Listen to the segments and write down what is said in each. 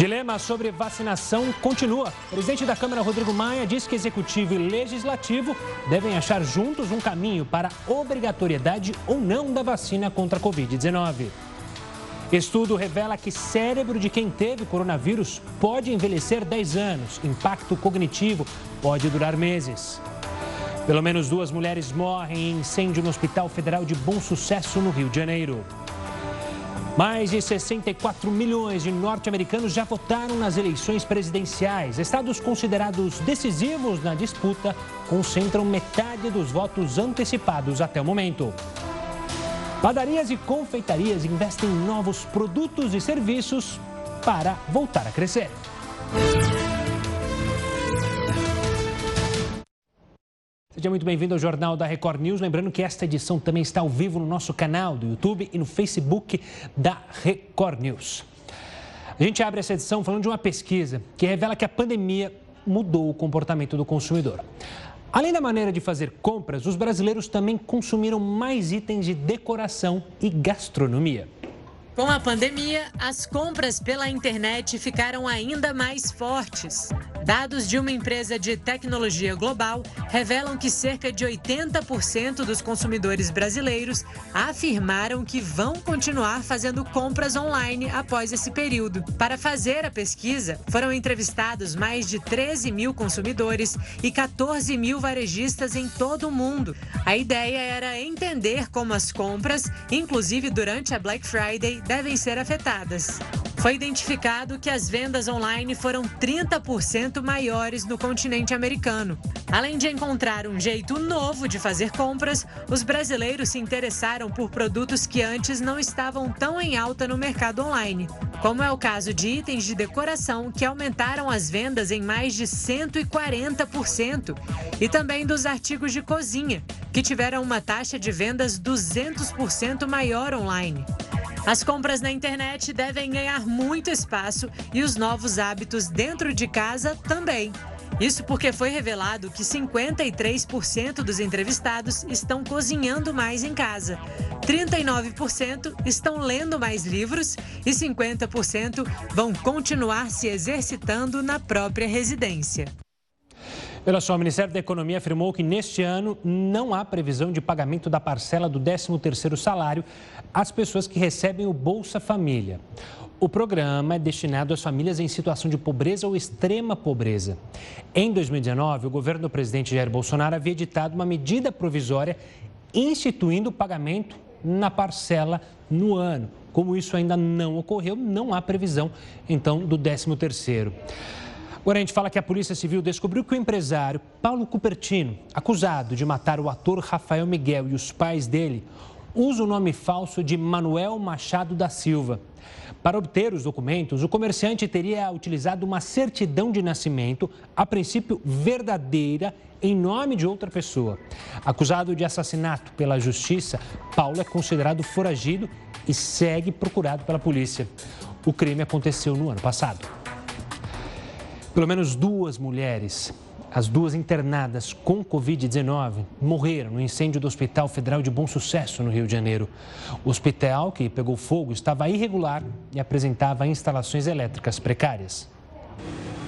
Dilema sobre vacinação continua. O presidente da Câmara, Rodrigo Maia, diz que executivo e legislativo devem achar juntos um caminho para obrigatoriedade ou não da vacina contra a Covid-19. Estudo revela que cérebro de quem teve coronavírus pode envelhecer 10 anos. Impacto cognitivo pode durar meses. Pelo menos duas mulheres morrem em incêndio no Hospital Federal de Bom Sucesso, no Rio de Janeiro. Mais de 64 milhões de norte-americanos já votaram nas eleições presidenciais. Estados considerados decisivos na disputa concentram metade dos votos antecipados até o momento. Padarias e confeitarias investem em novos produtos e serviços para voltar a crescer. Seja muito bem-vindo ao Jornal da Record News. Lembrando que esta edição também está ao vivo no nosso canal do YouTube e no Facebook da Record News. A gente abre essa edição falando de uma pesquisa que revela que a pandemia mudou o comportamento do consumidor. Além da maneira de fazer compras, os brasileiros também consumiram mais itens de decoração e gastronomia. Com a pandemia, as compras pela internet ficaram ainda mais fortes. Dados de uma empresa de tecnologia global revelam que cerca de 80% dos consumidores brasileiros afirmaram que vão continuar fazendo compras online após esse período. Para fazer a pesquisa, foram entrevistados mais de 13 mil consumidores e 14 mil varejistas em todo o mundo. A ideia era entender como as compras, inclusive durante a Black Friday, devem ser afetadas. Foi identificado que as vendas online foram 30% maiores no continente americano. Além de encontrar um jeito novo de fazer compras, os brasileiros se interessaram por produtos que antes não estavam tão em alta no mercado online, como é o caso de itens de decoração que aumentaram as vendas em mais de 140%, e também dos artigos de cozinha, que tiveram uma taxa de vendas 200% maior online. As compras na internet devem ganhar muito espaço e os novos hábitos dentro de casa também. Isso porque foi revelado que 53% dos entrevistados estão cozinhando mais em casa, 39% estão lendo mais livros e 50% vão continuar se exercitando na própria residência. Olha só, o Ministério da Economia afirmou que neste ano não há previsão de pagamento da parcela do 13º salário às pessoas que recebem o Bolsa Família. O programa é destinado às famílias em situação de pobreza ou extrema pobreza. Em 2019, o governo do presidente Jair Bolsonaro havia editado uma medida provisória instituindo o pagamento na parcela no ano. Como isso ainda não ocorreu, não há previsão, então, do 13º. Agora a gente fala que a Polícia Civil descobriu que o empresário Paulo Cupertino, acusado de matar o ator Rafael Miguel e os pais dele, usa o nome falso de Manuel Machado da Silva. Para obter os documentos, o comerciante teria utilizado uma certidão de nascimento, a princípio verdadeira, em nome de outra pessoa. Acusado de assassinato pela justiça, Paulo é considerado foragido e segue procurado pela polícia. O crime aconteceu no ano passado. Pelo menos duas mulheres, as duas internadas com Covid-19, morreram no incêndio do Hospital Federal de Bom Sucesso, no Rio de Janeiro. O hospital, que pegou fogo, estava irregular e apresentava instalações elétricas precárias.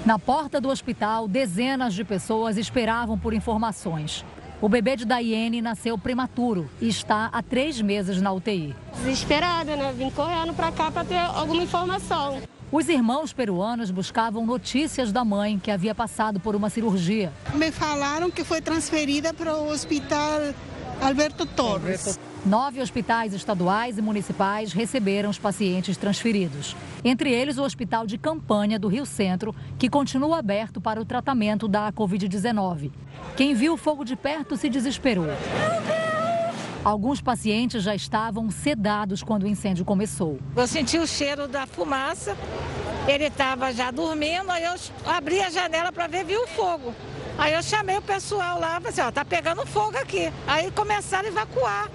Na porta do hospital, dezenas de pessoas esperavam por informações. O bebê de Daiane nasceu prematuro e está há três meses na UTI. Desesperada, né? Vim correndo para cá para ter alguma informação. Os irmãos peruanos buscavam notícias da mãe, que havia passado por uma cirurgia. Me falaram que foi transferida para o hospital Alberto Torres. Nove hospitais estaduais e municipais receberam os pacientes transferidos. Entre eles, o Hospital de Campanha do Rio Centro, que continua aberto para o tratamento da Covid-19. Quem viu o fogo de perto se desesperou. Alguns pacientes já estavam sedados quando o incêndio começou. Eu senti o cheiro da fumaça, ele estava já dormindo, aí eu abri a janela para ver, vi o fogo. Aí eu chamei o pessoal lá, falei assim, ó, tá pegando fogo aqui. Aí começaram a evacuar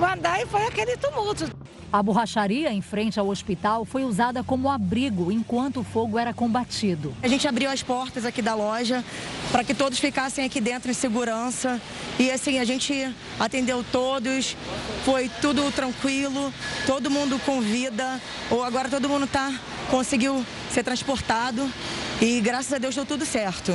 o andar e foi aquele tumulto. A borracharia em frente ao hospital foi usada como abrigo enquanto o fogo era combatido. A gente abriu as portas aqui da loja para que todos ficassem aqui dentro em segurança. E assim, a gente atendeu todos, foi tudo tranquilo, todo mundo com vida. Ou agora todo mundo está conseguiu ser transportado e graças a Deus deu tudo certo.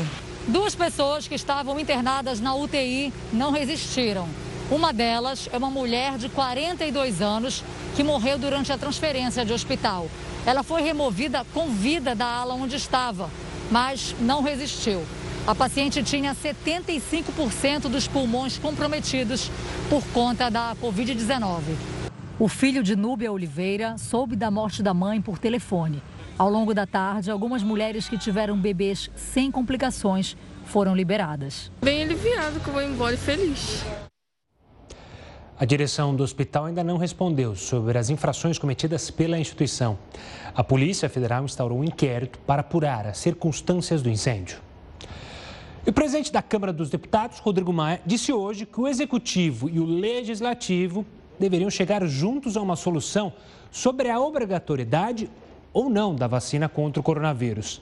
Duas pessoas que estavam internadas na UTI não resistiram. Uma delas é uma mulher de 42 anos que morreu durante a transferência de hospital. Ela foi removida com vida da ala onde estava, mas não resistiu. A paciente tinha 75% dos pulmões comprometidos por conta da Covid-19. O filho de Núbia Oliveira soube da morte da mãe por telefone. Ao longo da tarde, algumas mulheres que tiveram bebês sem complicações foram liberadas. Bem aliviado que eu vou embora e feliz. A direção do hospital ainda não respondeu sobre as infrações cometidas pela instituição. A Polícia Federal instaurou um inquérito para apurar as circunstâncias do incêndio. O presidente da Câmara dos Deputados, Rodrigo Maia, disse hoje que o Executivo e o Legislativo deveriam chegar juntos a uma solução sobre a obrigatoriedade ou não da vacina contra o coronavírus.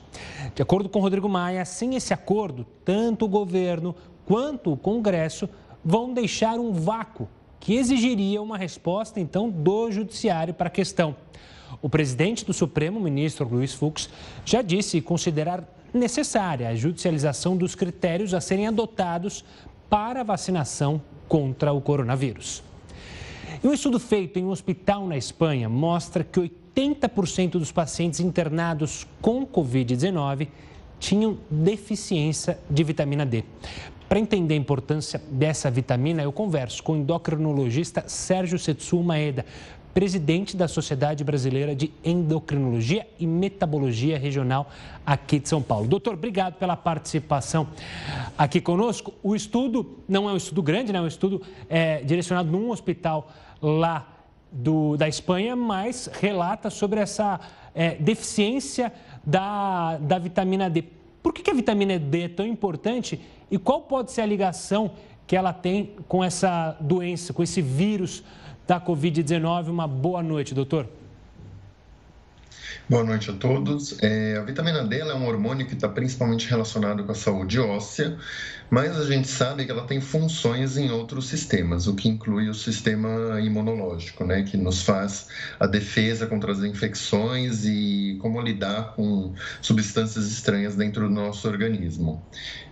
De acordo com Rodrigo Maia, sem esse acordo, tanto o governo quanto o Congresso vão deixar um vácuo que exigiria uma resposta, então, do Judiciário para a questão. O presidente do Supremo, ministro Luiz Fux, já disse considerar necessária a judicialização dos critérios a serem adotados para a vacinação contra o coronavírus. Um estudo feito em um hospital na Espanha mostra que 80% dos pacientes internados com Covid-19 tinham deficiência de vitamina D. Para entender a importância dessa vitamina, eu converso com o endocrinologista Sérgio Setsu Maeda, presidente da Sociedade Brasileira de Endocrinologia e Metabologia Regional aqui de São Paulo. Doutor, obrigado pela participação aqui conosco. O estudo não é um estudo grande, né? é um estudo é, direcionado num hospital lá do, da Espanha, mas relata sobre essa é, deficiência da, da vitamina D. Por que, que a vitamina D é tão importante e qual pode ser a ligação que ela tem com essa doença, com esse vírus da Covid-19. Uma boa noite, doutor. Boa noite a todos. É, a vitamina D é um hormônio que está principalmente relacionado com a saúde óssea, mas a gente sabe que ela tem funções em outros sistemas, o que inclui o sistema imunológico, né, que nos faz a defesa contra as infecções e como lidar com substâncias estranhas dentro do nosso organismo.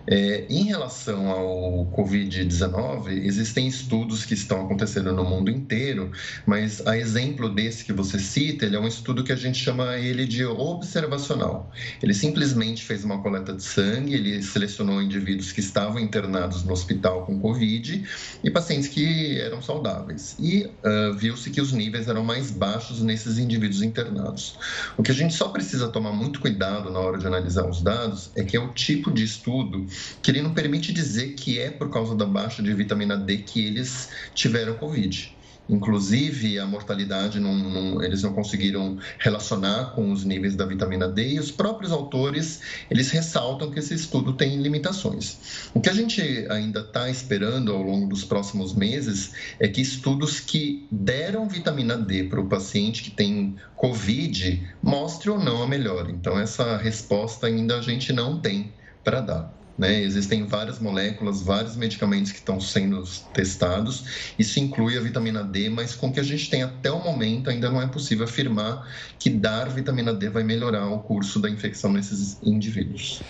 É, em relação ao Covid-19, existem estudos que estão acontecendo no mundo inteiro, mas a exemplo desse que você cita, ele é um estudo que a gente chama ele de observacional. Ele simplesmente fez uma coleta de sangue, ele selecionou indivíduos que estavam internados no hospital com Covid e pacientes que eram saudáveis. E uh, viu-se que os níveis eram mais baixos nesses indivíduos internados. O que a gente só precisa tomar muito cuidado na hora de analisar os dados é que é o tipo de estudo que ele não permite dizer que é por causa da baixa de vitamina D que eles tiveram Covid. Inclusive, a mortalidade, não, não, eles não conseguiram relacionar com os níveis da vitamina D e os próprios autores, eles ressaltam que esse estudo tem limitações. O que a gente ainda está esperando ao longo dos próximos meses é que estudos que deram vitamina D para o paciente que tem COVID mostrem ou não a melhora. Então, essa resposta ainda a gente não tem para dar. Né? Existem várias moléculas, vários medicamentos que estão sendo testados. Isso inclui a vitamina D, mas com o que a gente tem até o momento, ainda não é possível afirmar que dar vitamina D vai melhorar o curso da infecção nesses indivíduos.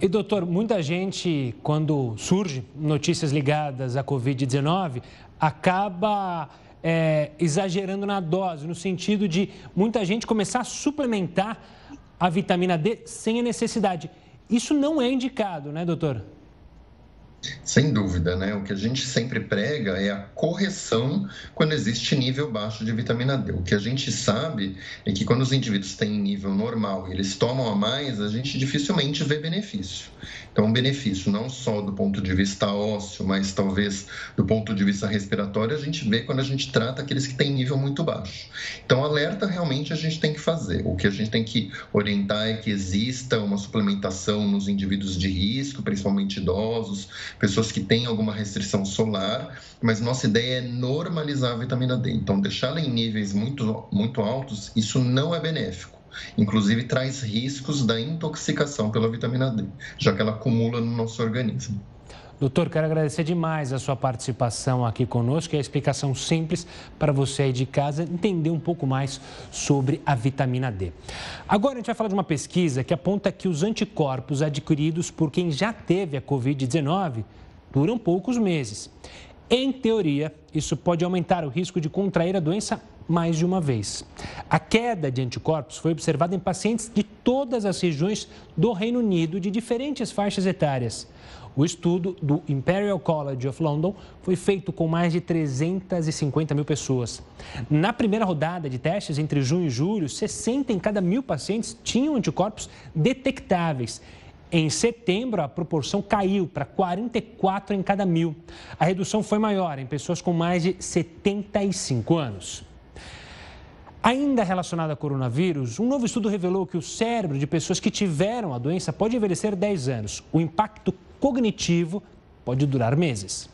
E doutor, muita gente, quando surge notícias ligadas à Covid-19, acaba é, exagerando na dose, no sentido de muita gente começar a suplementar a vitamina D sem a necessidade. Isso não é indicado, né, doutor? Sem dúvida, né? O que a gente sempre prega é a correção quando existe nível baixo de vitamina D. O que a gente sabe é que quando os indivíduos têm nível normal e eles tomam a mais, a gente dificilmente vê benefício. Então, benefício não só do ponto de vista ósseo, mas talvez do ponto de vista respiratório, a gente vê quando a gente trata aqueles que têm nível muito baixo. Então, alerta realmente a gente tem que fazer. O que a gente tem que orientar é que exista uma suplementação nos indivíduos de risco, principalmente idosos, pessoas que têm alguma restrição solar, mas nossa ideia é normalizar a vitamina D. Então, deixá-la em níveis muito, muito altos, isso não é benéfico. Inclusive, traz riscos da intoxicação pela vitamina D, já que ela acumula no nosso organismo. Doutor, quero agradecer demais a sua participação aqui conosco e a explicação simples para você aí de casa entender um pouco mais sobre a vitamina D. Agora a gente vai falar de uma pesquisa que aponta que os anticorpos adquiridos por quem já teve a Covid-19 duram poucos meses. Em teoria, isso pode aumentar o risco de contrair a doença mais de uma vez. A queda de anticorpos foi observada em pacientes de todas as regiões do Reino Unido de diferentes faixas etárias. O estudo do Imperial College of London foi feito com mais de 350 mil pessoas. Na primeira rodada de testes, entre junho e julho, 60 em cada mil pacientes tinham anticorpos detectáveis. Em setembro, a proporção caiu para 44 em cada mil. A redução foi maior em pessoas com mais de 75 anos. Ainda relacionado ao coronavírus, um novo estudo revelou que o cérebro de pessoas que tiveram a doença pode envelhecer 10 anos. O impacto cognitivo pode durar meses.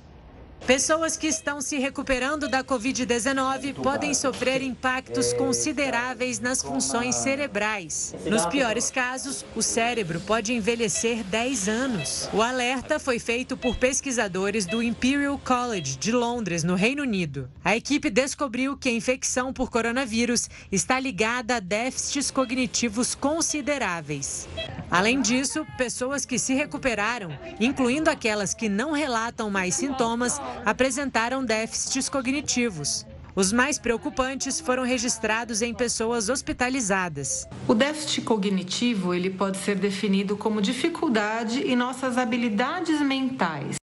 Pessoas que estão se recuperando da Covid-19 podem sofrer impactos consideráveis nas funções cerebrais. Nos piores casos, o cérebro pode envelhecer 10 anos. O alerta foi feito por pesquisadores do Imperial College de Londres, no Reino Unido. A equipe descobriu que a infecção por coronavírus está ligada a déficits cognitivos consideráveis. Além disso, pessoas que se recuperaram, incluindo aquelas que não relatam mais sintomas, apresentaram déficits cognitivos. Os mais preocupantes foram registrados em pessoas hospitalizadas. O déficit cognitivo ele pode ser definido como dificuldade em nossas habilidades mentais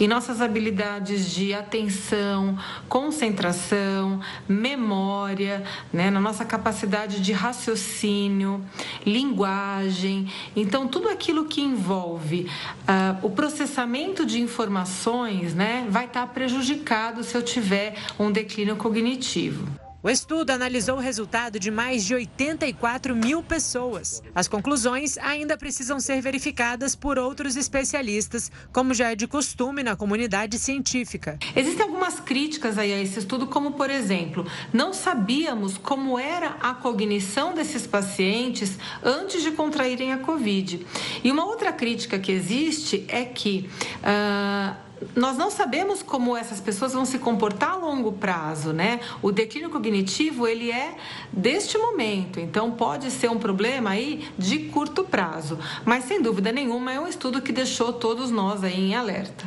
em nossas habilidades de atenção, concentração, memória, né, na nossa capacidade de raciocínio, linguagem. Então, tudo aquilo que envolve uh, o processamento de informações né, vai estar prejudicado se eu tiver um declínio cognitivo. O estudo analisou o resultado de mais de 84 mil pessoas. As conclusões ainda precisam ser verificadas por outros especialistas, como já é de costume na comunidade científica. Existem algumas críticas aí a esse estudo, como por exemplo, não sabíamos como era a cognição desses pacientes antes de contraírem a Covid. E uma outra crítica que existe é que. Uh, nós não sabemos como essas pessoas vão se comportar a longo prazo, né? O declínio cognitivo, ele é deste momento, então pode ser um problema aí de curto prazo, mas sem dúvida nenhuma é um estudo que deixou todos nós aí em alerta.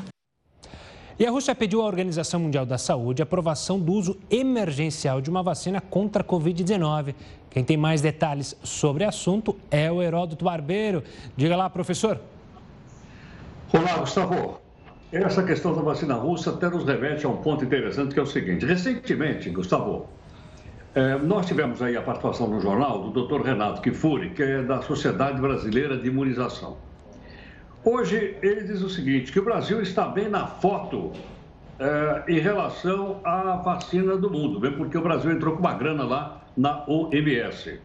E a Rússia pediu à Organização Mundial da Saúde a aprovação do uso emergencial de uma vacina contra a Covid-19. Quem tem mais detalhes sobre o assunto é o Heródoto Barbeiro. Diga lá, professor. Olá, Gustavo. Essa questão da vacina russa até nos remete a um ponto interessante que é o seguinte. Recentemente, Gustavo, é, nós tivemos aí a participação no jornal do Dr. Renato Kifuri, que é da Sociedade Brasileira de Imunização. Hoje ele diz o seguinte, que o Brasil está bem na foto é, em relação à vacina do mundo, bem porque o Brasil entrou com uma grana lá na OMS.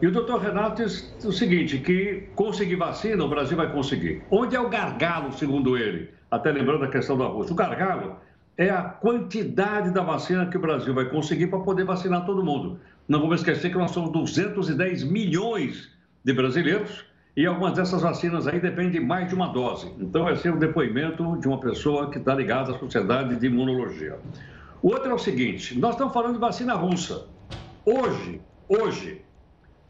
E o doutor Renato diz o seguinte, que conseguir vacina, o Brasil vai conseguir. Onde é o gargalo, segundo ele? Até lembrando a questão do arroz. O gargalo é a quantidade da vacina que o Brasil vai conseguir para poder vacinar todo mundo. Não vamos esquecer que nós somos 210 milhões de brasileiros e algumas dessas vacinas aí dependem de mais de uma dose. Então, esse é o depoimento de uma pessoa que está ligada à Sociedade de Imunologia. O outro é o seguinte: nós estamos falando de vacina russa. Hoje, hoje,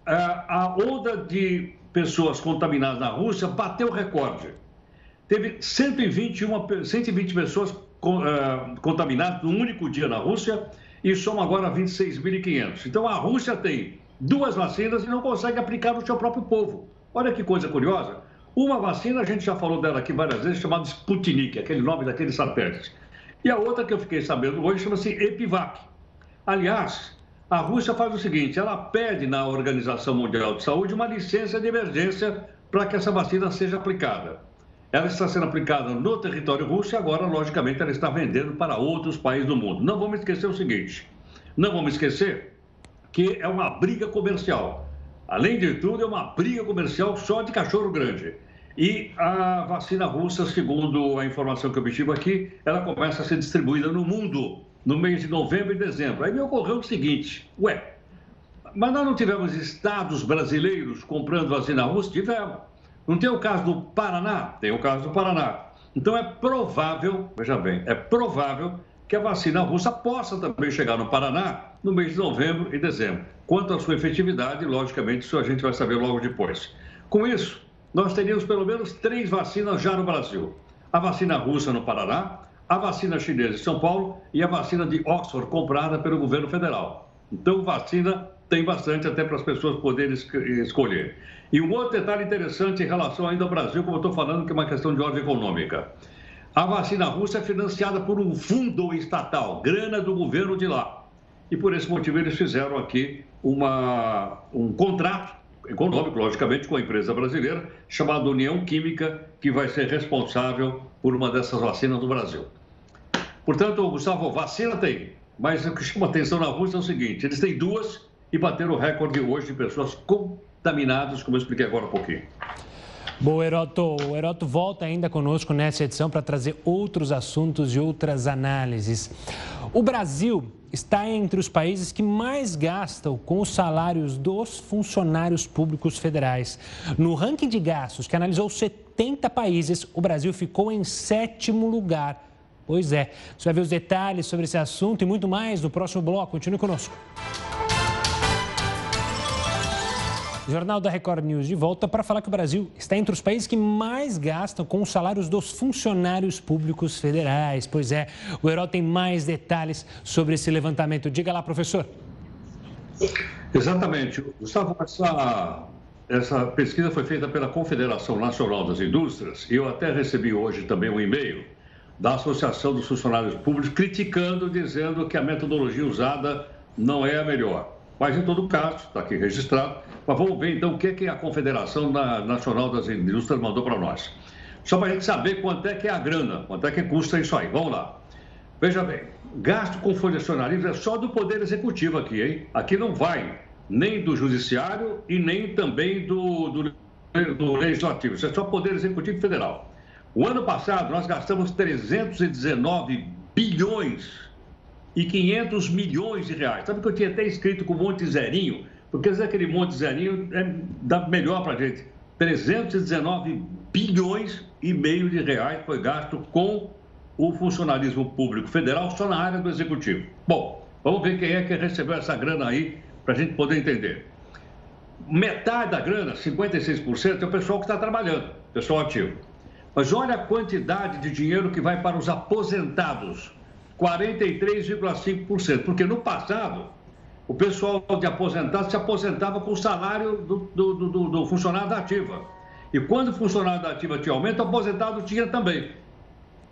a onda de pessoas contaminadas na Rússia bateu recorde teve 121, 120 pessoas uh, contaminadas num único dia na Rússia e somam agora 26.500. Então a Rússia tem duas vacinas e não consegue aplicar no seu próprio povo. Olha que coisa curiosa. Uma vacina, a gente já falou dela aqui várias vezes, chamada Sputnik, aquele nome daquele satélite. E a outra que eu fiquei sabendo hoje chama-se Epivac. Aliás, a Rússia faz o seguinte: ela pede na Organização Mundial de Saúde uma licença de emergência para que essa vacina seja aplicada. Ela está sendo aplicada no território russo e agora, logicamente, ela está vendendo para outros países do mundo. Não vamos esquecer o seguinte: não vamos esquecer que é uma briga comercial. Além de tudo, é uma briga comercial só de cachorro grande. E a vacina russa, segundo a informação que eu obtive aqui, ela começa a ser distribuída no mundo no mês de novembro e dezembro. Aí me ocorreu o seguinte: ué, mas nós não tivemos estados brasileiros comprando vacina russa? Tivemos. Não tem o caso do Paraná? Tem o caso do Paraná. Então é provável, veja bem, é provável que a vacina russa possa também chegar no Paraná no mês de novembro e dezembro. Quanto à sua efetividade, logicamente, isso a gente vai saber logo depois. Com isso, nós teríamos pelo menos três vacinas já no Brasil: a vacina russa no Paraná, a vacina chinesa em São Paulo e a vacina de Oxford comprada pelo governo federal. Então, vacina tem bastante até para as pessoas poderem escolher. E um outro detalhe interessante em relação ainda ao Brasil, como eu estou falando, que é uma questão de ordem econômica. A vacina russa é financiada por um fundo estatal, grana do governo de lá. E por esse motivo eles fizeram aqui uma, um contrato econômico, logicamente, com a empresa brasileira, chamada União Química, que vai ser responsável por uma dessas vacinas do Brasil. Portanto, Gustavo, vacina tem, mas o que chama atenção na Rússia é o seguinte: eles têm duas e bateram o recorde hoje de pessoas contaminadas, como eu expliquei agora um pouquinho. Bom, Heroto, o Heroto volta ainda conosco nessa edição para trazer outros assuntos e outras análises. O Brasil está entre os países que mais gastam com os salários dos funcionários públicos federais. No ranking de gastos, que analisou 70 países, o Brasil ficou em sétimo lugar. Pois é, você vai ver os detalhes sobre esse assunto e muito mais no próximo bloco. Continue conosco. Jornal da Record News de volta para falar que o Brasil está entre os países que mais gastam com os salários dos funcionários públicos federais. Pois é, o Herói tem mais detalhes sobre esse levantamento. Diga lá, professor. Exatamente. Gustavo, essa, essa pesquisa foi feita pela Confederação Nacional das Indústrias e eu até recebi hoje também um e-mail da Associação dos Funcionários Públicos criticando, dizendo que a metodologia usada não é a melhor. Mas, em todo caso, está aqui registrado. Mas vamos ver, então, o que, que a Confederação Nacional das Indústrias mandou para nós. Só para a gente saber quanto é que é a grana, quanto é que custa isso aí. Vamos lá. Veja bem, gasto com funcionalismo é só do Poder Executivo aqui, hein? Aqui não vai nem do Judiciário e nem também do, do, do Legislativo. Isso é só Poder Executivo Federal. O ano passado, nós gastamos 319 bilhões e 500 milhões de reais. Sabe que eu tinha até escrito com um monte de zerinho, porque aquele monte de zerinho é, dá melhor para a gente. 319 bilhões e meio de reais foi gasto com o funcionalismo público federal só na área do executivo. Bom, vamos ver quem é que recebeu essa grana aí para a gente poder entender. Metade da grana, 56%, é o pessoal que está trabalhando, pessoal ativo. Mas olha a quantidade de dinheiro que vai para os aposentados 43,5%. Porque no passado, o pessoal de aposentado se aposentava com o salário do, do, do, do funcionário da ativa. E quando o funcionário da ativa tinha aumento, o aposentado tinha também.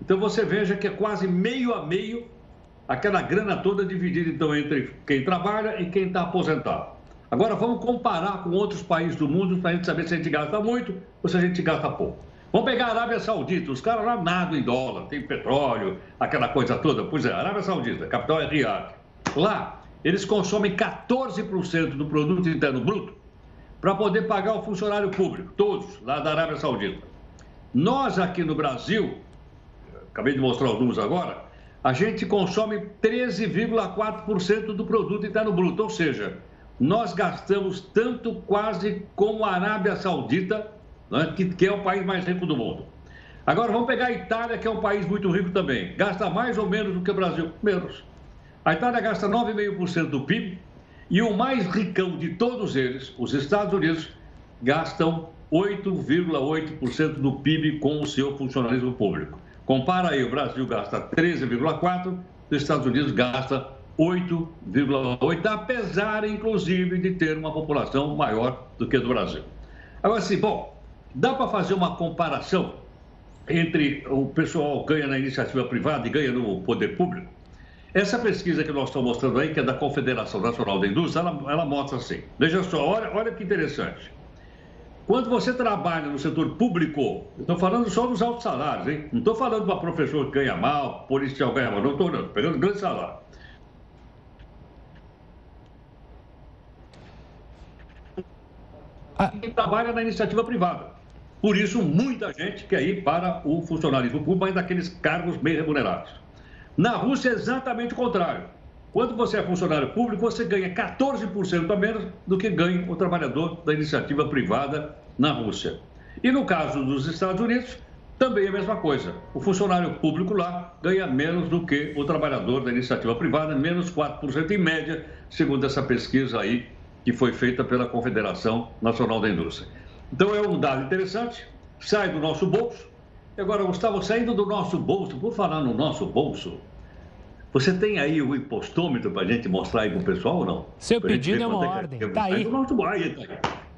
Então você veja que é quase meio a meio aquela grana toda dividida então entre quem trabalha e quem está aposentado. Agora vamos comparar com outros países do mundo para a gente saber se a gente gasta muito ou se a gente gasta pouco. Vamos pegar a Arábia Saudita, os caras lá nadam em dólar, tem petróleo, aquela coisa toda. Pois é, Arábia Saudita, a capital é Riyadh. Lá, eles consomem 14% do produto interno bruto para poder pagar o funcionário público, todos lá da Arábia Saudita. Nós aqui no Brasil, acabei de mostrar os números agora, a gente consome 13,4% do produto interno bruto, ou seja, nós gastamos tanto quase como a Arábia Saudita né, que, que é o país mais rico do mundo. Agora vamos pegar a Itália, que é um país muito rico também. Gasta mais ou menos do que o Brasil? Menos. A Itália gasta 9,5% do PIB e o mais ricão de todos eles, os Estados Unidos, gastam 8,8% do PIB com o seu funcionalismo público. Compara aí, o Brasil gasta 13,4%, os Estados Unidos gasta 8,8%, apesar, inclusive, de ter uma população maior do que a do Brasil. Agora, sim, bom, Dá para fazer uma comparação entre o pessoal ganha na iniciativa privada e ganha no poder público? Essa pesquisa que nós estamos mostrando aí, que é da Confederação Nacional da Indústria, ela, ela mostra assim. Veja só, olha, olha que interessante. Quando você trabalha no setor público, estou falando só dos altos salários, hein? Não estou falando para professor que ganha mal, policial ganha mal, não estou não, pegando grande salário. Ah. Quem trabalha na iniciativa privada. Por isso, muita gente quer ir para o funcionalismo público, mas daqueles cargos bem remunerados. Na Rússia é exatamente o contrário. Quando você é funcionário público, você ganha 14% a menos do que ganha o trabalhador da iniciativa privada na Rússia. E no caso dos Estados Unidos, também é a mesma coisa. O funcionário público lá ganha menos do que o trabalhador da iniciativa privada, menos 4% em média, segundo essa pesquisa aí que foi feita pela Confederação Nacional da Indústria. Então é um dado interessante, sai do nosso bolso. Agora, Gustavo, saindo do nosso bolso, por falar no nosso bolso, você tem aí o impostômetro para a gente mostrar aí para o pessoal ou não? Seu pedido é uma é ordem. Está aí. Tá aí.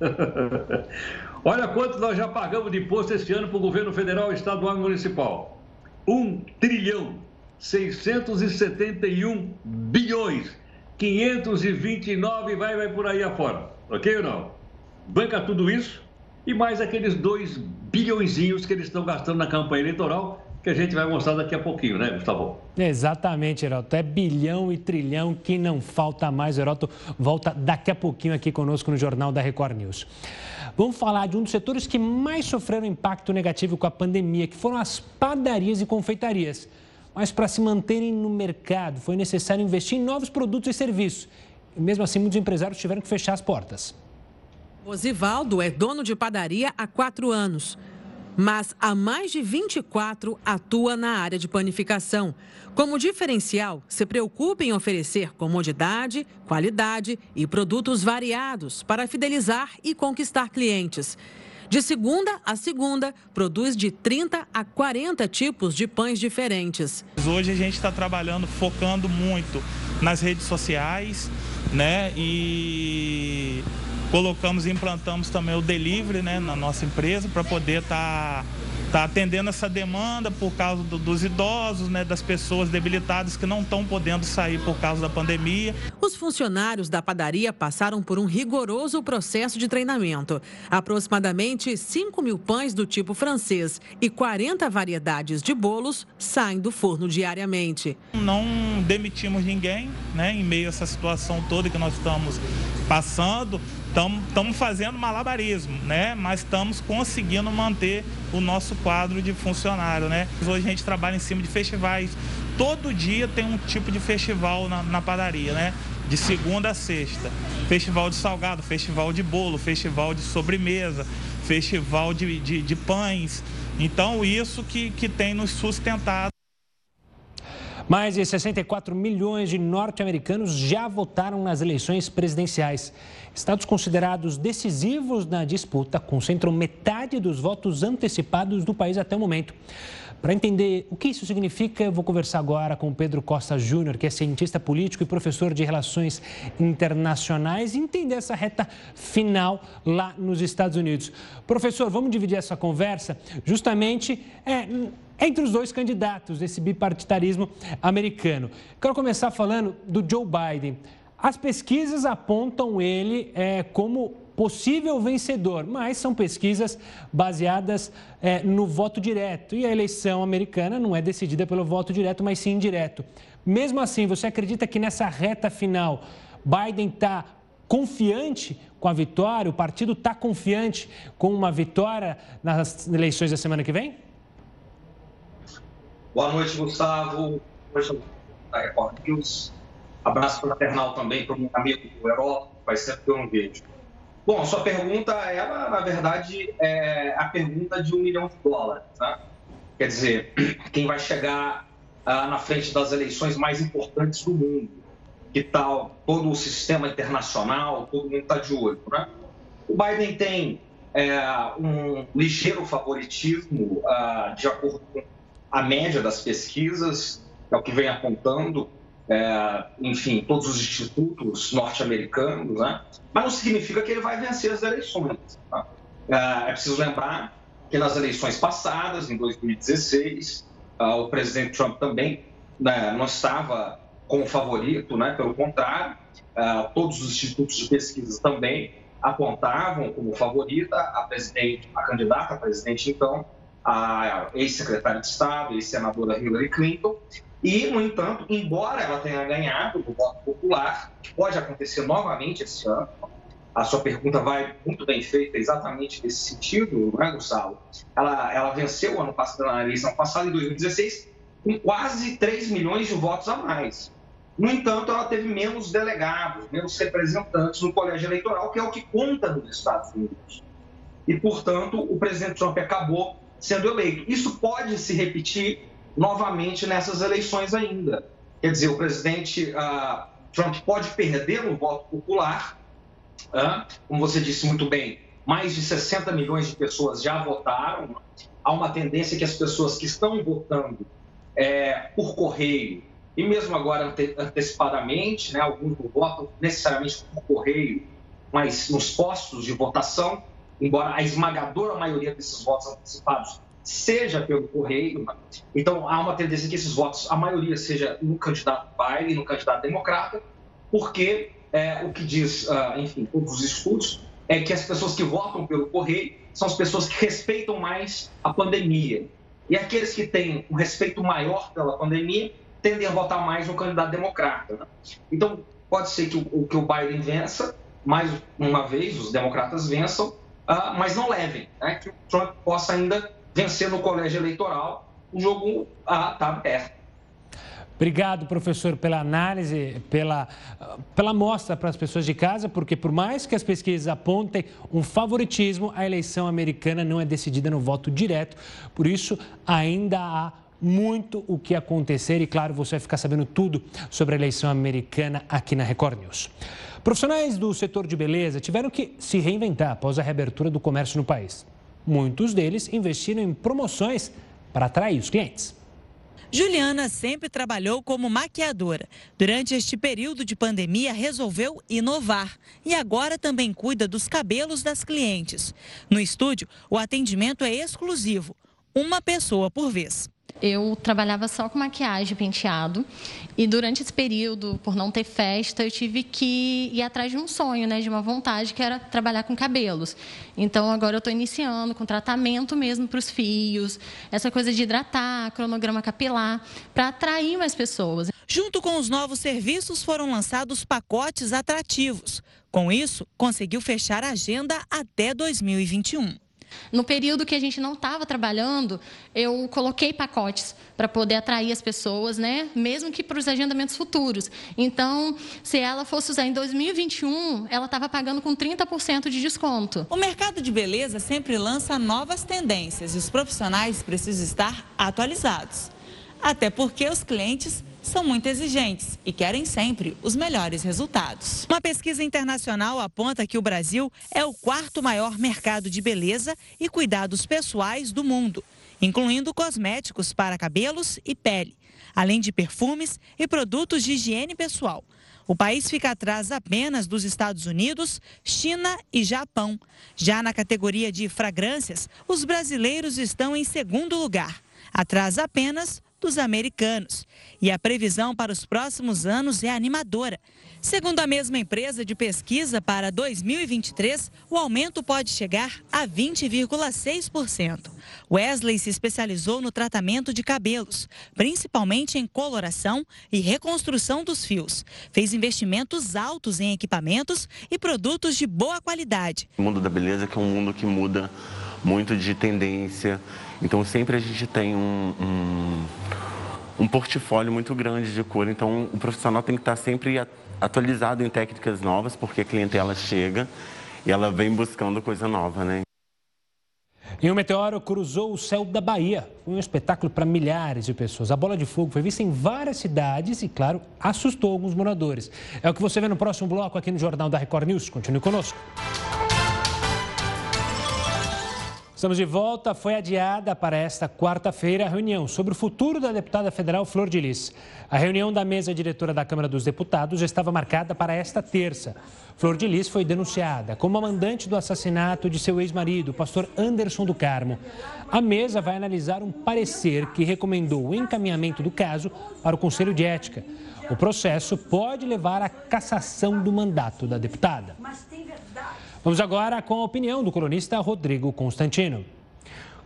Olha quanto nós já pagamos de imposto esse ano para o governo federal, estadual e municipal. 1 trilhão 671 bilhões 529 vai, vai por aí afora. Ok ou não? Banca tudo isso e mais aqueles 2 bilhõezinhos que eles estão gastando na campanha eleitoral que a gente vai mostrar daqui a pouquinho, né, Gustavo? Exatamente, Heroto. É bilhão e trilhão que não falta mais. Heroto volta daqui a pouquinho aqui conosco no Jornal da Record News. Vamos falar de um dos setores que mais sofreram impacto negativo com a pandemia, que foram as padarias e confeitarias. Mas para se manterem no mercado, foi necessário investir em novos produtos e serviços. E mesmo assim, muitos empresários tiveram que fechar as portas. Osivaldo é dono de padaria há quatro anos mas há mais de 24 atua na área de panificação. Como diferencial, se preocupa em oferecer comodidade, qualidade e produtos variados para fidelizar e conquistar clientes. De segunda a segunda, produz de 30 a 40 tipos de pães diferentes. Hoje a gente está trabalhando, focando muito nas redes sociais, né? E colocamos e implantamos também o delivery né, na nossa empresa para poder estar. Tá está atendendo essa demanda por causa do, dos idosos, né, das pessoas debilitadas que não estão podendo sair por causa da pandemia. Os funcionários da padaria passaram por um rigoroso processo de treinamento. Aproximadamente 5 mil pães do tipo francês e 40 variedades de bolos saem do forno diariamente. Não demitimos ninguém, né, em meio a essa situação toda que nós estamos passando. Estamos fazendo malabarismo, né? Mas estamos conseguindo manter o nosso quadro de funcionário, né? Hoje a gente trabalha em cima de festivais. Todo dia tem um tipo de festival na, na padaria, né? De segunda a sexta. Festival de salgado, festival de bolo, festival de sobremesa, festival de, de, de pães. Então, isso que, que tem nos sustentado. Mais de 64 milhões de norte-americanos já votaram nas eleições presidenciais. Estados considerados decisivos na disputa concentram metade dos votos antecipados do país até o momento. Para entender o que isso significa, eu vou conversar agora com Pedro Costa Júnior, que é cientista político e professor de relações internacionais, e entender essa reta final lá nos Estados Unidos. Professor, vamos dividir essa conversa justamente é, entre os dois candidatos desse bipartidarismo americano. Quero começar falando do Joe Biden. As pesquisas apontam ele é, como possível vencedor, mas são pesquisas baseadas é, no voto direto. E a eleição americana não é decidida pelo voto direto, mas sim indireto. Mesmo assim, você acredita que nessa reta final, Biden está confiante com a vitória? O partido está confiante com uma vitória nas eleições da semana que vem? Boa noite, Gustavo. Da Record News. Abraço fraternal também para o meu amigo do Herói, vai sempre ter um vídeo. Bom, sua pergunta, ela, na verdade, é a pergunta de um milhão de dólares. Né? Quer dizer, quem vai chegar ah, na frente das eleições mais importantes do mundo? Que tal todo o sistema internacional, todo mundo está de olho. Né? O Biden tem é, um ligeiro favoritismo, ah, de acordo com a média das pesquisas, é o que vem apontando, é, enfim, todos os institutos norte-americanos, né? mas não significa que ele vai vencer as eleições. Tá? É, é preciso lembrar que nas eleições passadas, em 2016, ah, o presidente Trump também né, não estava como favorito, né? pelo contrário, ah, todos os institutos de pesquisa também apontavam como favorita a presidente, a candidata a presidente então, a ex-secretária de Estado, ex-senadora Hillary Clinton, e, no entanto, embora ela tenha ganhado o voto popular, que pode acontecer novamente esse ano, a sua pergunta vai muito bem feita exatamente nesse sentido, né, Gustavo? Ela, ela venceu ano passado, na eleição passada, em 2016, com quase 3 milhões de votos a mais. No entanto, ela teve menos delegados, menos representantes no colégio eleitoral, que é o que conta nos Estados Unidos. E, portanto, o presidente Trump acabou sendo eleito. Isso pode se repetir novamente nessas eleições ainda. Quer dizer, o presidente uh, Trump pode perder no voto popular, uh, como você disse muito bem, mais de 60 milhões de pessoas já votaram. Há uma tendência que as pessoas que estão votando é, por correio, e mesmo agora ante antecipadamente, né, alguns não votam necessariamente por correio, mas nos postos de votação, embora a esmagadora maioria desses votos antecipados seja pelo correio. Então, há uma tendência que esses votos, a maioria seja no candidato Biden, no candidato democrata, porque é, o que diz, uh, enfim, todos os estudos, é que as pessoas que votam pelo correio são as pessoas que respeitam mais a pandemia. E aqueles que têm um respeito maior pela pandemia tendem a votar mais no candidato democrata. Né? Então, pode ser que o, que o Biden vença, mais uma vez, os democratas vençam, uh, mas não levem, né? que o Trump possa ainda vencer no colégio eleitoral, o jogo está ah, aberto. Obrigado, professor, pela análise, pela, pela mostra para as pessoas de casa, porque por mais que as pesquisas apontem um favoritismo, a eleição americana não é decidida no voto direto. Por isso, ainda há muito o que acontecer e, claro, você vai ficar sabendo tudo sobre a eleição americana aqui na Record News. Profissionais do setor de beleza tiveram que se reinventar após a reabertura do comércio no país. Muitos deles investiram em promoções para atrair os clientes. Juliana sempre trabalhou como maquiadora. Durante este período de pandemia, resolveu inovar e agora também cuida dos cabelos das clientes. No estúdio, o atendimento é exclusivo, uma pessoa por vez eu trabalhava só com maquiagem, penteado. E durante esse período, por não ter festa, eu tive que ir atrás de um sonho, né, de uma vontade, que era trabalhar com cabelos. Então, agora eu estou iniciando com tratamento mesmo para os fios, essa coisa de hidratar, cronograma capilar, para atrair mais pessoas. Junto com os novos serviços, foram lançados pacotes atrativos. Com isso, conseguiu fechar a agenda até 2021. No período que a gente não estava trabalhando, eu coloquei pacotes para poder atrair as pessoas, né? Mesmo que para os agendamentos futuros. Então, se ela fosse usar em 2021, ela estava pagando com 30% de desconto. O mercado de beleza sempre lança novas tendências e os profissionais precisam estar atualizados. Até porque os clientes são muito exigentes e querem sempre os melhores resultados. Uma pesquisa internacional aponta que o Brasil é o quarto maior mercado de beleza e cuidados pessoais do mundo, incluindo cosméticos para cabelos e pele, além de perfumes e produtos de higiene pessoal. O país fica atrás apenas dos Estados Unidos, China e Japão. Já na categoria de fragrâncias, os brasileiros estão em segundo lugar, atrás apenas dos americanos. E a previsão para os próximos anos é animadora. Segundo a mesma empresa de pesquisa, para 2023, o aumento pode chegar a 20,6%. Wesley se especializou no tratamento de cabelos, principalmente em coloração e reconstrução dos fios. Fez investimentos altos em equipamentos e produtos de boa qualidade. O mundo da beleza é um mundo que muda muito de tendência. Então sempre a gente tem um, um, um portfólio muito grande de cor. Então o profissional tem que estar sempre atualizado em técnicas novas, porque a clientela chega e ela vem buscando coisa nova, né? E um meteoro cruzou o céu da Bahia. Foi um espetáculo para milhares de pessoas. A bola de fogo foi vista em várias cidades e, claro, assustou alguns moradores. É o que você vê no próximo bloco aqui no Jornal da Record News. Continue conosco. Estamos de volta. Foi adiada para esta quarta-feira a reunião sobre o futuro da deputada federal Flor de Lis. A reunião da mesa diretora da Câmara dos Deputados estava marcada para esta terça. Flor de Lis foi denunciada como mandante do assassinato de seu ex-marido, pastor Anderson do Carmo. A mesa vai analisar um parecer que recomendou o encaminhamento do caso para o Conselho de Ética. O processo pode levar à cassação do mandato da deputada. Vamos agora com a opinião do colunista Rodrigo Constantino.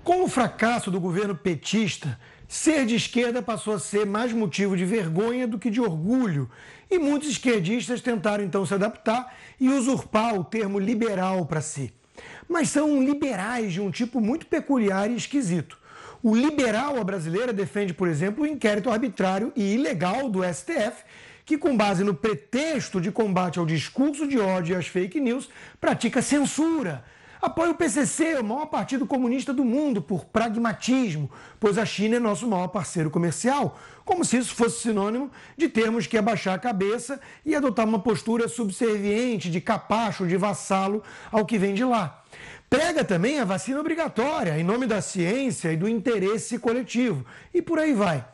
Com o fracasso do governo petista, ser de esquerda passou a ser mais motivo de vergonha do que de orgulho. E muitos esquerdistas tentaram então se adaptar e usurpar o termo liberal para si. Mas são liberais de um tipo muito peculiar e esquisito. O liberal à brasileira defende, por exemplo, o inquérito arbitrário e ilegal do STF que, com base no pretexto de combate ao discurso de ódio e às fake news, pratica censura. Apoia o PCC, o maior partido comunista do mundo, por pragmatismo, pois a China é nosso maior parceiro comercial, como se isso fosse sinônimo de termos que abaixar a cabeça e adotar uma postura subserviente, de capacho, de vassalo ao que vem de lá. Prega também a vacina obrigatória, em nome da ciência e do interesse coletivo. E por aí vai.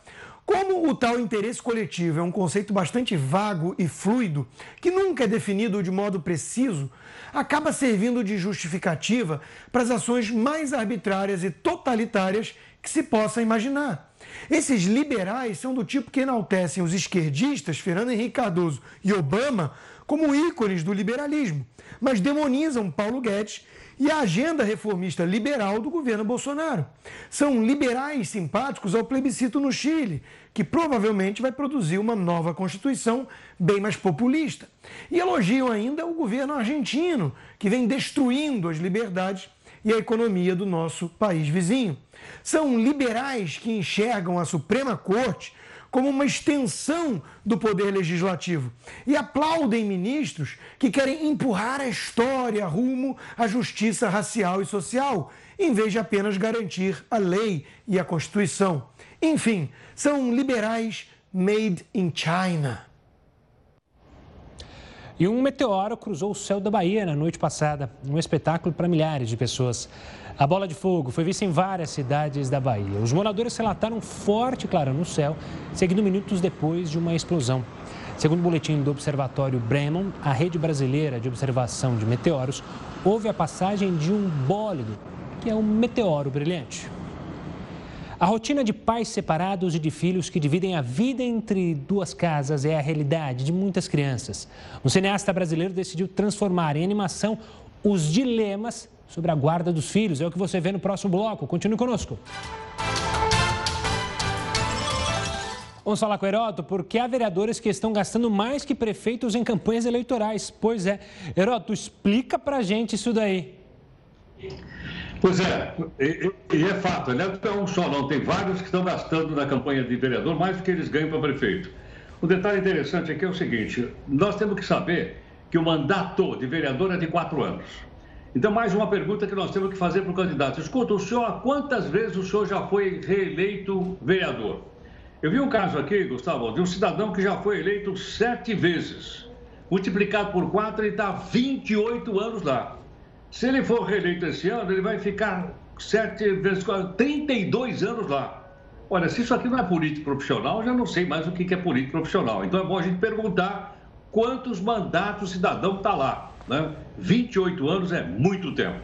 Como o tal interesse coletivo é um conceito bastante vago e fluido, que nunca é definido de modo preciso, acaba servindo de justificativa para as ações mais arbitrárias e totalitárias que se possa imaginar. Esses liberais são do tipo que enaltecem os esquerdistas, Fernando Henrique Cardoso e Obama, como ícones do liberalismo, mas demonizam Paulo Guedes e a agenda reformista liberal do governo Bolsonaro. São liberais simpáticos ao plebiscito no Chile, que provavelmente vai produzir uma nova Constituição bem mais populista. E elogiam ainda o governo argentino, que vem destruindo as liberdades e a economia do nosso país vizinho. São liberais que enxergam a Suprema Corte como uma extensão do poder legislativo e aplaudem ministros que querem empurrar a história rumo à justiça racial e social, em vez de apenas garantir a lei e a Constituição. Enfim, são liberais made in China. E um meteoro cruzou o céu da Bahia na noite passada, um espetáculo para milhares de pessoas. A bola de fogo foi vista em várias cidades da Bahia. Os moradores relataram forte clarão no céu, seguindo minutos depois de uma explosão. Segundo o boletim do Observatório Bremen, a rede brasileira de observação de meteoros, houve a passagem de um bólido, que é um meteoro brilhante. A rotina de pais separados e de filhos que dividem a vida entre duas casas é a realidade de muitas crianças. Um cineasta brasileiro decidiu transformar em animação os dilemas sobre a guarda dos filhos. É o que você vê no próximo bloco. Continue conosco. Vamos falar com o Heroto, porque há vereadores que estão gastando mais que prefeitos em campanhas eleitorais. Pois é. Heroto, explica pra gente isso daí. Pois é, e, e é fato, né? não é um só, não. Tem vários que estão gastando na campanha de vereador mais do que eles ganham para prefeito. O detalhe interessante aqui é o seguinte: nós temos que saber que o mandato de vereador é de quatro anos. Então, mais uma pergunta que nós temos que fazer para o candidato. Escuta, o senhor, quantas vezes o senhor já foi reeleito vereador? Eu vi um caso aqui, Gustavo, de um cidadão que já foi eleito sete vezes. Multiplicado por quatro, ele está 28 anos lá. Se ele for reeleito esse ano, ele vai ficar sete vezes, 32 anos lá. Olha, se isso aqui não é político profissional, eu já não sei mais o que é político profissional. Então é bom a gente perguntar quantos mandatos o cidadão está lá. Né? 28 anos é muito tempo.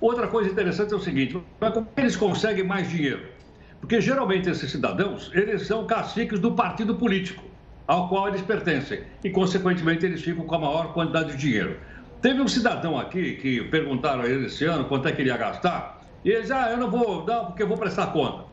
Outra coisa interessante é o seguinte: como eles conseguem mais dinheiro? Porque geralmente esses cidadãos, eles são caciques do partido político ao qual eles pertencem e, consequentemente, eles ficam com a maior quantidade de dinheiro. Teve um cidadão aqui que perguntaram a ele esse ano quanto é que ele ia gastar e ele disse, ah, eu não vou dar porque eu vou prestar conta.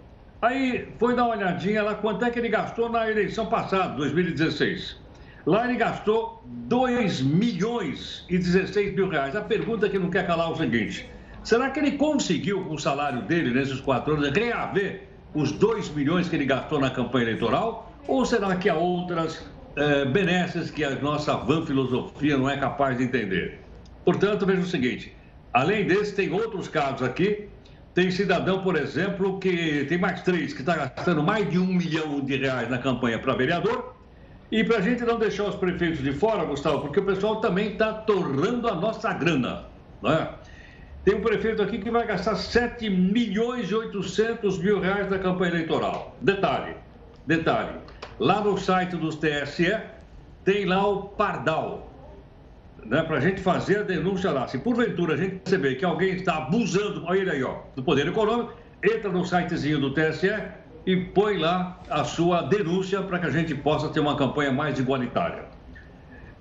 Aí foi dar uma olhadinha lá quanto é que ele gastou na eleição passada, 2016. Lá ele gastou 2 milhões e 16 mil reais. A pergunta que não quer calar é o seguinte: será que ele conseguiu, com o salário dele nesses quatro anos, reaver os 2 milhões que ele gastou na campanha eleitoral? Ou será que há outras eh, benesses que a nossa van filosofia não é capaz de entender? Portanto, veja o seguinte: além desse, tem outros casos aqui. Tem cidadão, por exemplo, que tem mais três, que está gastando mais de um milhão de reais na campanha para vereador e para a gente não deixar os prefeitos de fora, Gustavo, porque o pessoal também está torrando a nossa grana. Né? Tem um prefeito aqui que vai gastar 7 milhões e 800 mil reais na campanha eleitoral. Detalhe, detalhe, lá no site dos TSE tem lá o Pardal, né, para a gente fazer a denúncia lá. Se porventura a gente perceber que alguém está abusando, olha ele aí, ó, do poder econômico, entra no sitezinho do TSE, e põe lá a sua denúncia para que a gente possa ter uma campanha mais igualitária.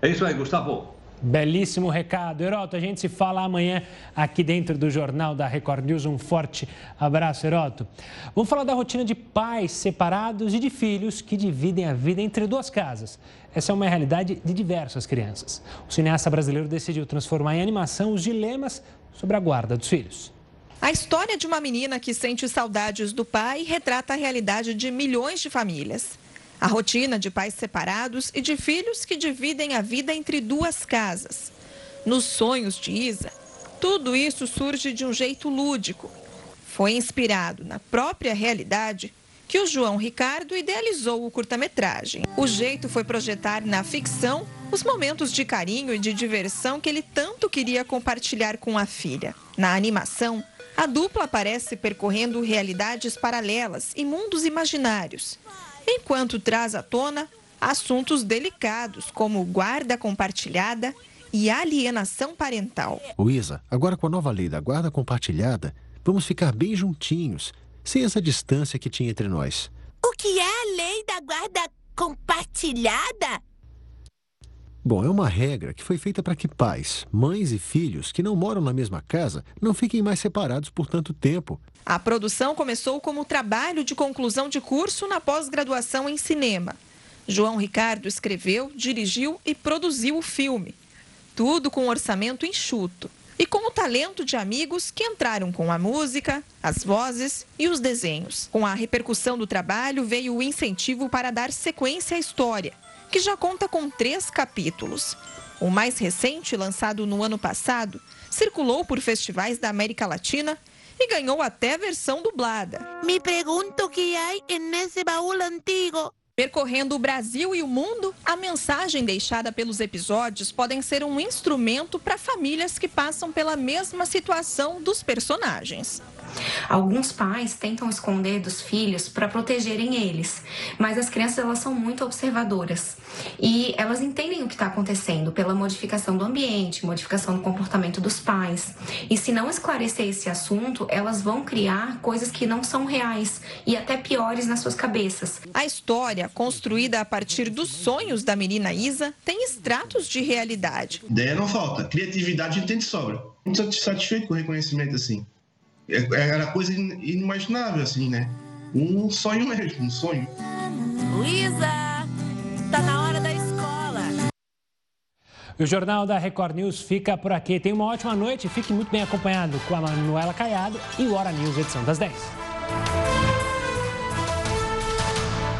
É isso aí, Gustavo. Belíssimo recado. Heroto, a gente se fala amanhã aqui dentro do Jornal da Record News. Um forte abraço, Heroto. Vamos falar da rotina de pais separados e de filhos que dividem a vida entre duas casas. Essa é uma realidade de diversas crianças. O cineasta brasileiro decidiu transformar em animação os dilemas sobre a guarda dos filhos. A história de uma menina que sente saudades do pai retrata a realidade de milhões de famílias. A rotina de pais separados e de filhos que dividem a vida entre duas casas. Nos sonhos de Isa, Tudo isso surge de um jeito lúdico. Foi inspirado na própria realidade que o João Ricardo idealizou o curta-metragem. O jeito foi projetar na ficção os momentos de carinho e de diversão que ele tanto queria compartilhar com a filha. Na animação, a dupla aparece percorrendo realidades paralelas e mundos imaginários, enquanto traz à tona assuntos delicados como guarda compartilhada e alienação parental. Luísa, agora com a nova lei da guarda compartilhada, vamos ficar bem juntinhos sem essa distância que tinha entre nós. O que é a lei da guarda compartilhada? Bom, é uma regra que foi feita para que pais, mães e filhos que não moram na mesma casa não fiquem mais separados por tanto tempo. A produção começou como trabalho de conclusão de curso na pós-graduação em cinema. João Ricardo escreveu, dirigiu e produziu o filme. Tudo com um orçamento enxuto e com o talento de amigos que entraram com a música, as vozes e os desenhos. Com a repercussão do trabalho, veio o incentivo para dar sequência à história, que já conta com três capítulos. O mais recente, lançado no ano passado, circulou por festivais da América Latina e ganhou até versão dublada. Me pergunto o que há nesse baú antigo. Percorrendo o Brasil e o mundo, a mensagem deixada pelos episódios podem ser um instrumento para famílias que passam pela mesma situação dos personagens. Alguns pais tentam esconder dos filhos para protegerem eles, mas as crianças elas são muito observadoras e elas entendem o que está acontecendo pela modificação do ambiente, modificação do comportamento dos pais. E se não esclarecer esse assunto, elas vão criar coisas que não são reais e até piores nas suas cabeças. A história, construída a partir dos sonhos da menina Isa, tem extratos de realidade. Ideia não falta, criatividade tem de sobra. Muito satisfeito com o reconhecimento assim. É, é, era coisa inimaginável, assim, né? Um sonho mesmo, um sonho. Luísa, tá na hora da escola. O Jornal da Record News fica por aqui. Tenha uma ótima noite. Fique muito bem acompanhado com a Manuela Caiado e o Hora News, edição das 10.